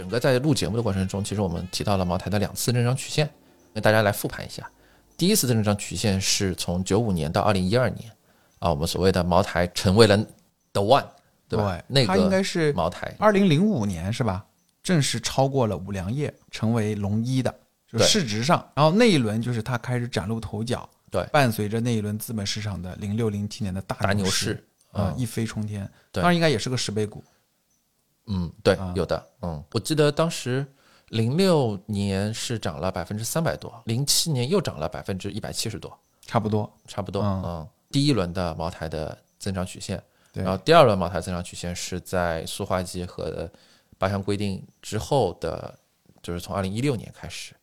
整个在录节目的过程中，其实我们提到了茅台的两次增长曲线，跟大家来复盘一下。第一次增长曲线是从九五年到二零一二年，啊，我们所谓的茅台成为了 the one，对吧？那个应该是茅台，二零零五年是吧？正式超过了五粮液，成为龙一的，就市值上。然后那一轮就是它开始崭露头角，对伴随着那一轮资本市场的零六零七年的大大牛市市，啊、嗯一飞冲天。当然应该也是个十倍股，嗯，对啊，有的，嗯，我记得当时零六年是涨了百分之三百多，零七年又涨了百分之一百七十多，差不多。差不多，嗯。嗯，第一轮的茅台的增长曲线，然后第二轮茅台增长曲线是在塑化剂和八项规定之后的，就是从二零一六年开始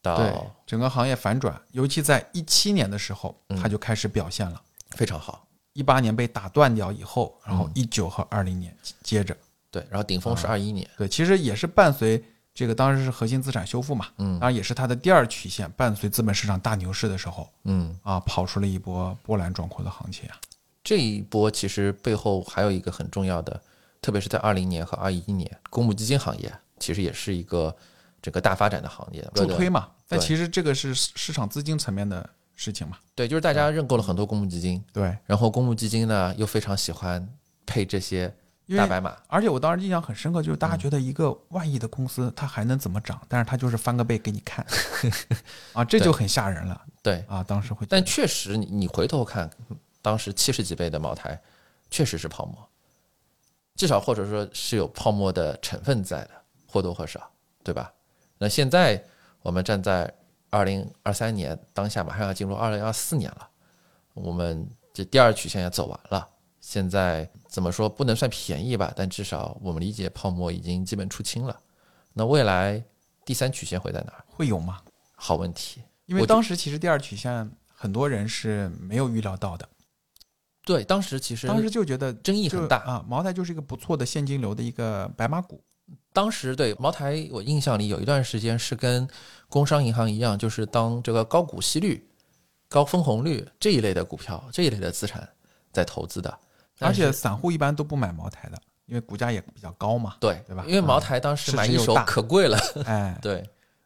对到，整个行业反转，尤其在一七年的时候，嗯。它就开始表现了。非常好，一八年被打断掉以后，然嗯。后一九和二零年接着，对，然后顶峰是二一年，对，其实也是伴随这个当时是核心资产修复嘛，嗯当然也是它的第二曲线，伴随资本市场大牛市的时候嗯，啊，跑出了一波波澜壮阔的行情啊。这一波其实背后还有一个很重要的，特别是在二零年和二一年，公募基金行业其实也是一个整个大发展的行业，助推嘛，但其实这个是市市场资金层面的事情嘛。对，就是大家认购了很多公募基金，对，然后公募基金呢又非常喜欢配这些因为大白马，而且我当时印象很深刻，就是嗯大家觉得一个万亿的公司它还能怎么涨？但是它就是翻个倍给你看，[LAUGHS] 啊，这就很吓人了对，啊！当时会，但确实你你回头看，当时七十几倍的茅台确实是泡沫，至少或者说是有泡沫的成分在的，或多或少，对吧？那现在我们站在二零二三年当下，马上要进入二零二四年了，我们这第二曲线也走完了。现在怎么说不能算便宜吧，但至少我们理解泡沫已经基本出清了。那未来第三曲线会在哪儿？会有吗？好问题。因为当时其实第二曲线很多人是没有预料到的，对，当时其实当时就觉得争议很大啊，茅台就是一个不错的现金流的一个白马股。当时对茅台，我印象里有一段时间是跟工商银行一样，就是当这个高股息率高分红率这一类的股票、这一类的资产在投资的。而且散户一般都不买茅台的，因为股价也比较高嘛。对对吧因为茅台当时买一手可贵了，哎，[LAUGHS] 对，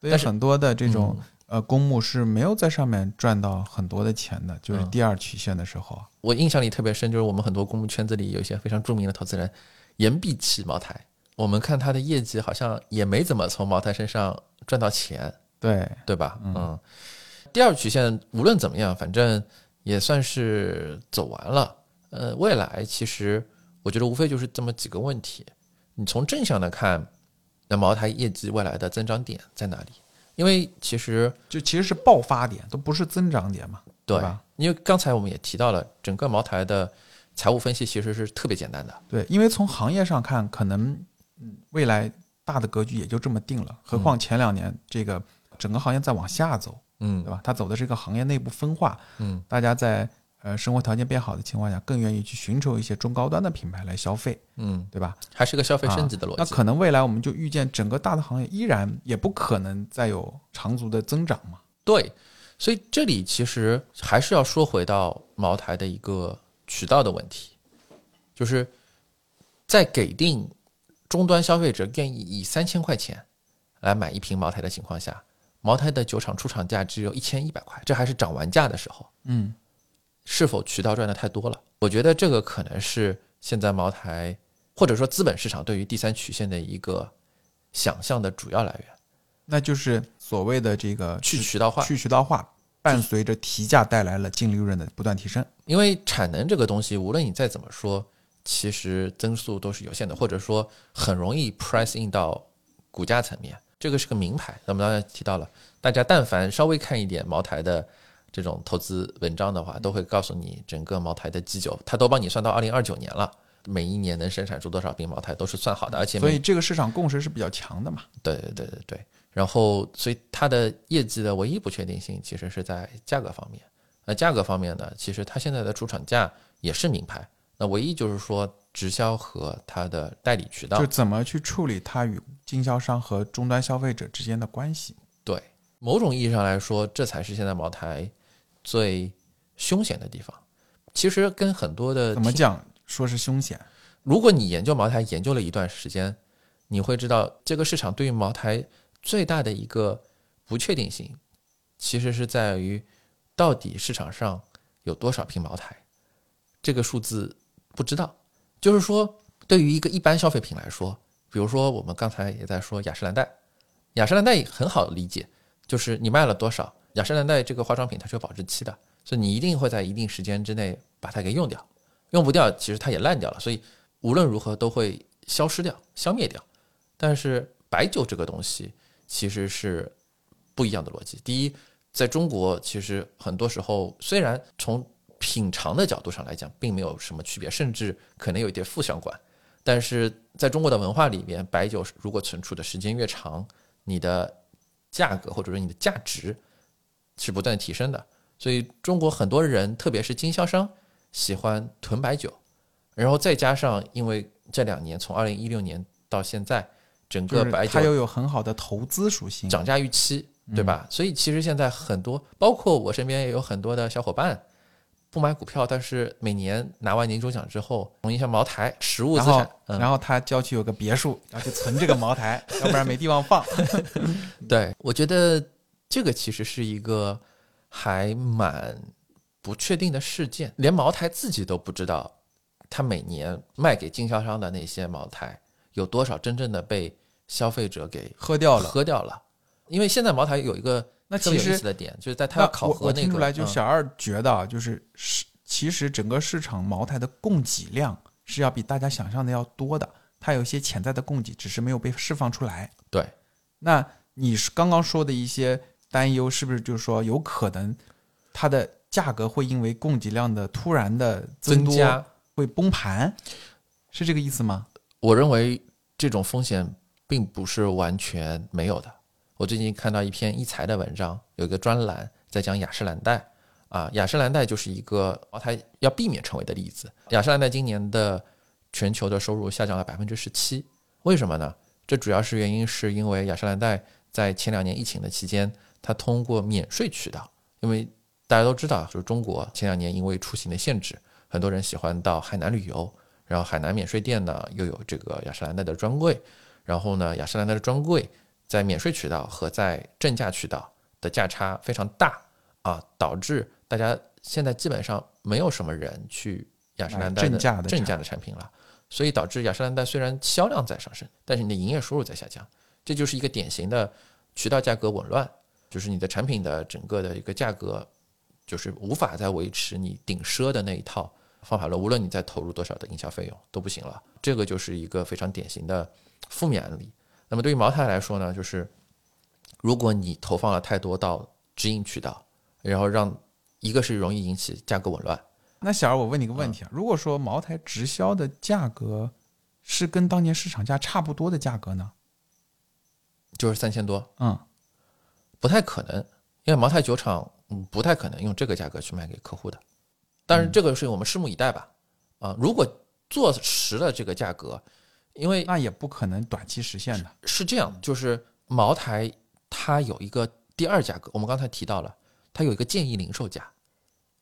所以但是很多的这种、嗯呃公募是没有在上面赚到很多的钱的，就是嗯第二曲线的时候啊。我印象里特别深，就是我们很多公募圈子里有一些非常著名的投资人，言必起茅台。我们看他的业绩好像也没怎么从茅台身上赚到钱，对，对吧？嗯，第二曲线无论怎么样，反正也算是走完了。呃，未来其实我觉得无非就是这么几个问题。你从正向的看，那茅台业绩未来的增长点在哪里？因为其实就其实是爆发点，都不是增长点嘛，对吧？因为刚才我们也提到了，整个茅台的财务分析其实是特别简单的。对，因为从行业上看，可能嗯未来大的格局也就这么定了，何况前两年这个整个行业在往下走，嗯对吧？它走的是一个行业内部分化，嗯大家在呃生活条件变好的情况下，更愿意去寻求一些中高端的品牌来消费，嗯，对吧？还是个消费升级的逻辑。那可能未来我们就预见整个大的行业依然也不可能再有长足的增长嘛。对，所以这里其实还是要说回到茅台的一个渠道的问题，就是在给定终端消费者愿意以三千块钱来买一瓶茅台的情况下，茅台的酒厂出厂价只有一千一百块，这还是涨完价的时候，嗯，是否渠道赚的太多了？我觉得这个可能是现在茅台或者说资本市场对于第三曲线的一个想象的主要来源，那就是所谓的这个去渠道化。去渠道化，伴随着提价带来了净利润的不断提升。因为产能这个东西，无论你再怎么说，其实增速都是有限的，或者说很容易 price in 到股价层面。这个是个名牌。那么刚才提到了，大家但凡稍微看一点茅台的这种投资文章的话，都会告诉你整个茅台的基酒，它都帮你算到二零二九年了，每一年能生产出多少瓶茅台都是算好的，而且所以这个市场共识是比较强的嘛。对对对对对。然后，所以它的业绩的唯一不确定性其实是在价格方面。那价格方面呢，其实它现在的出厂价也是名牌，那唯一就是说直销和它的代理渠道就，怎么去处理它与经销商和终端消费者之间的关系。对某种意义上来说，这才是现在茅台最凶险的地方。其实跟很多的怎么讲？说是凶险，如果你研究茅台研究了一段时间，你会知道这个市场对于茅台最大的一个不确定性，其实是在于到底市场上有多少瓶茅台，这个数字不知道。就是说，对于一个一般消费品来说，比如说我们刚才也在说雅诗兰黛，雅诗兰黛很好理解，就是你卖了多少，雅诗兰黛这个化妆品它是有保质期的，所以你一定会在一定时间之内把它给用掉。用不掉，其实它也烂掉了，所以无论如何都会消失掉、消灭掉。但是白酒这个东西其实是不一样的逻辑。第一，在中国其实很多时候虽然从品尝的角度上来讲并没有什么区别，甚至可能有一点负相关，但是在中国的文化里面，白酒如果存储的时间越长，你的价格或者说你的价值是不断提升的。所以中国很多人，特别是经销商，喜欢囤白酒，然后再加上因为这两年从二零一六年到现在，整个白酒它又有很好的投资属性。涨价预期，对吧？所以其实现在很多，包括我身边也有很多的小伙伴，不买股票，但是每年拿完年终奖之后，从一下茅台实物资然后产，，嗯，然后他郊区有个别墅，然后去存这个茅台，[LAUGHS] 要不然没地方放。[LAUGHS] 对，我觉得这个其实是一个还蛮不确定的事件，连茅台自己都不知道，他每年卖给经销商的那些茅台有多少真正的被消费者给喝掉了。喝掉了。因为现在茅台有一个那特别有其实意思的点，就是在他要考核那个，听出来，就嗯小二觉得啊，就是是其实整个市场茅台的供给量是要比大家想象的要多的，它有一些潜在的供给，只是没有被释放出来。对那你是刚刚说的一些担忧，是不是就是说有可能它的价格会因为供给量的突然的增加。会崩盘？是这个意思吗？我认为这种风险并不是完全没有的。我最近看到一篇一财的文章，有一个专栏在讲雅诗兰黛啊，雅诗兰黛就是一个茅台要避免成为的例子。雅诗兰黛今年的全球的收入下降了百分之十七，为什么呢？这主要是原因是因为雅诗兰黛在前两年疫情的期间，它通过免税渠道，因为大家都知道，就是中国前两年因为出行的限制，很多人喜欢到海南旅游，然后海南免税店呢又有这个雅诗兰黛的专柜，然后呢雅诗兰黛的专柜在免税渠道和在正价渠道的价差非常大啊，导致大家现在基本上没有什么人去雅诗兰黛买正价的正价的产品了，所以导致雅诗兰黛虽然销量在上升，但是你的营业收入在下降，这就是一个典型的渠道价格紊乱，就是你的产品的整个的一个价格就是无法再维持你顶奢的那一套方法论，无论你再投入多少的营销费用都不行了。这个就是一个非常典型的负面案例。那么对于茅台来说呢，就是如果你投放了太多到直营渠道，然后让一个是容易引起价格紊乱，那小二，我问你个问题啊，如果说茅台直销的价格是跟当年市场价差不多的价格呢？就是三千多，嗯，不太可能，因为茅台酒厂嗯不太可能用这个价格去卖给客户的。但是这个是我们拭目以待吧。啊，如果做实了这个价格，因为那也不可能短期实现的。是这样，就是茅台它有一个第二价格，我们刚才提到了，它有一个建议零售价。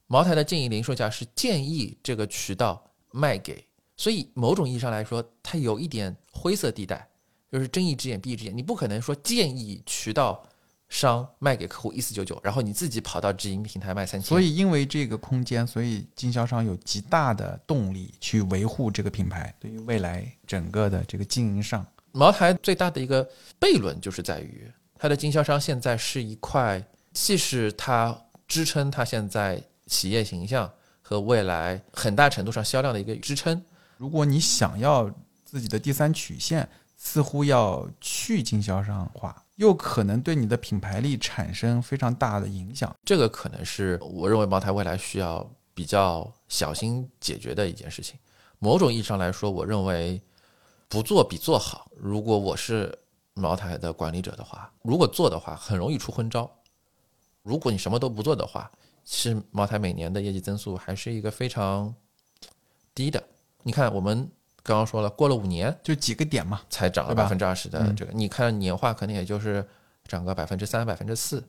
茅台的建议零售价是建议这个渠道卖给，所以某种意义上来说，它有一点灰色地带，就是睁一只眼闭一只眼。你不可能说建议渠道商卖给客户一四九九，然后你自己跑到直营平台卖三千。所以因为这个空间，所以经销商有极大的动力去维护这个品牌，对于未来整个的这个经营上，茅台最大的一个悖论就是在于，它的经销商现在是一块，既是它支撑它现在企业形象和未来很大程度上销量的一个支撑。如果你想要自己的第三曲线，似乎要去经销商化，又可能对你的品牌力产生非常大的影响。这个可能是我认为茅台未来需要比较小心解决的一件事情。某种意义上来说，我认为不做比做好。如果我是茅台的管理者的话，如果做的话，很容易出昏招。如果你什么都不做的话，其实茅台每年的业绩增速还是一个非常低的。你看，我们刚刚说了，过了五年就几个点嘛，才涨了百分之二十的嗯。这个，你看年化可能也就是涨个百分之三、百分之四，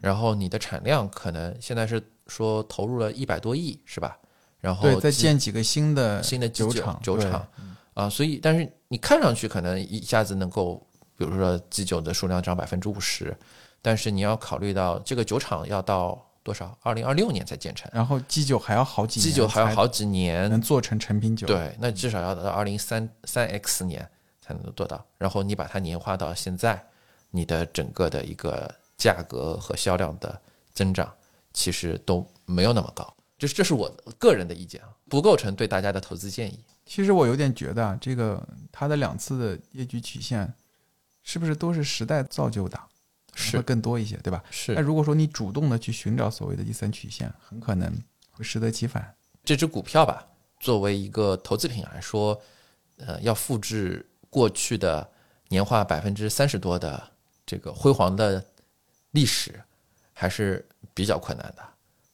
然后你的产量可能现在是说投入了一百多亿，是吧？然后对，再建几个新的新的酒酒厂，酒厂。啊，所以但是你看上去可能一下子能够，比如说基酒的数量涨百分之五十，但是你要考虑到这个酒厂要到多少？二零二六年才建成，然后基酒还要好几年，基酒还要好几年能做成成品酒。，对，那至少要到二零三三 X 年才能做到。然后你把它年化到现在，你的整个的一个价格和销量的增长，其实都没有那么高。这是这是我个人的意见啊，不构成对大家的投资建议。其实我有点觉得啊，这个它的两次的业绩曲线，是不是都是时代造就的？是会更多一些，对吧？是那如果说你主动的去寻找所谓的第三曲线，很可能会适得其反。这只股票吧，作为一个投资品来说，呃，要复制过去的年化百分之三十多的这个辉煌的历史，还是比较困难的。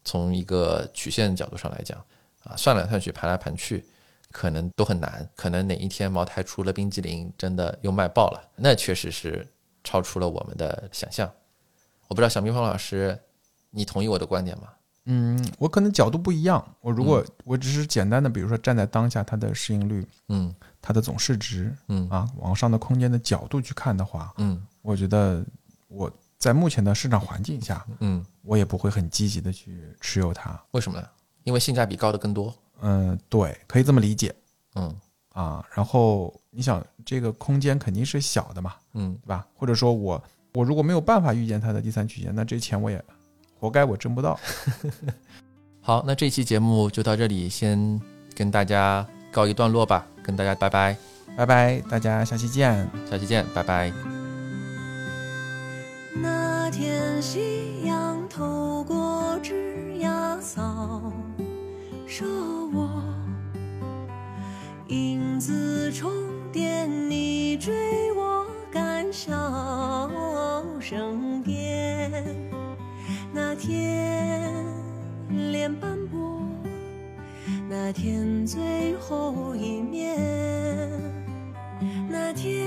从一个曲线角度上来讲，啊，算来算去，盘来盘去，可能都很难。可能哪一天茅台出了冰激凌，真的又卖爆了，那确实是超出了我们的想象。我不知道小蜜蜂老师，你同意我的观点吗？嗯，我可能角度不一样。我如果我只是简单的，比如说站在当下它的市盈率、嗯它的总市值嗯啊，往上的空间的角度去看的话，嗯我觉得我在目前的市场环境下，嗯，我也不会很积极的去持有它。为什么呢？因为性价比高的更多。嗯，对，可以这么理解嗯啊。然后你想，这个空间肯定是小的嘛，嗯对吧？或者说我我如果没有办法预见它的第三曲线，那这钱我也活该我挣不到。[LAUGHS] 好，那这期节目就到这里，先跟大家告一段落吧，跟大家拜拜，拜拜，大家下期见。下期见，拜拜。那天夕阳透过枝桠扫射我，影子重点，你追我赶，笑声癫。那天脸斑驳，那天最后一面。那天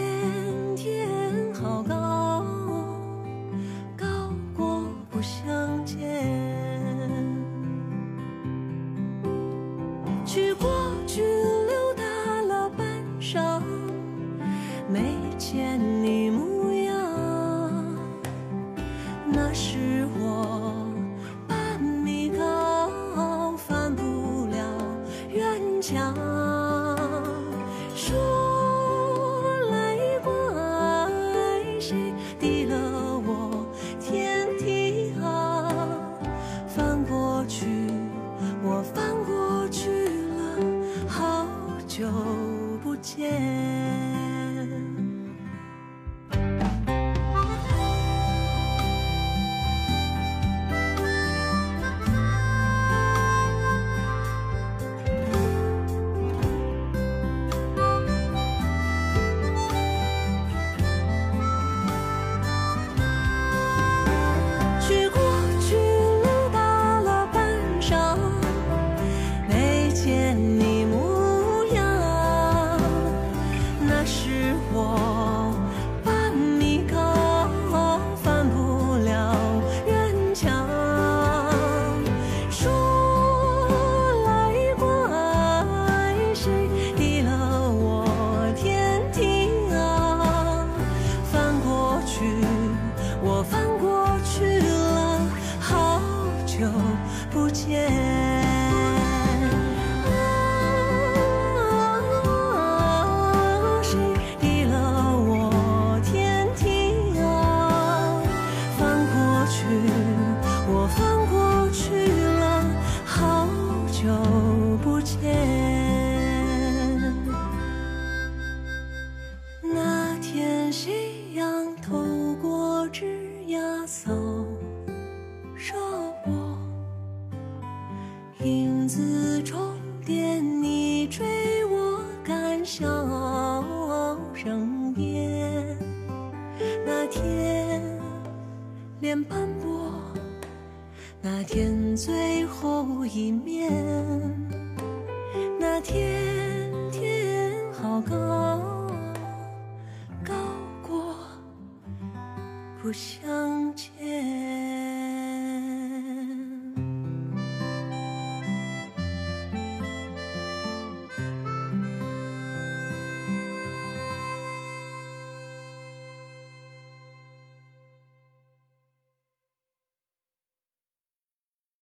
我。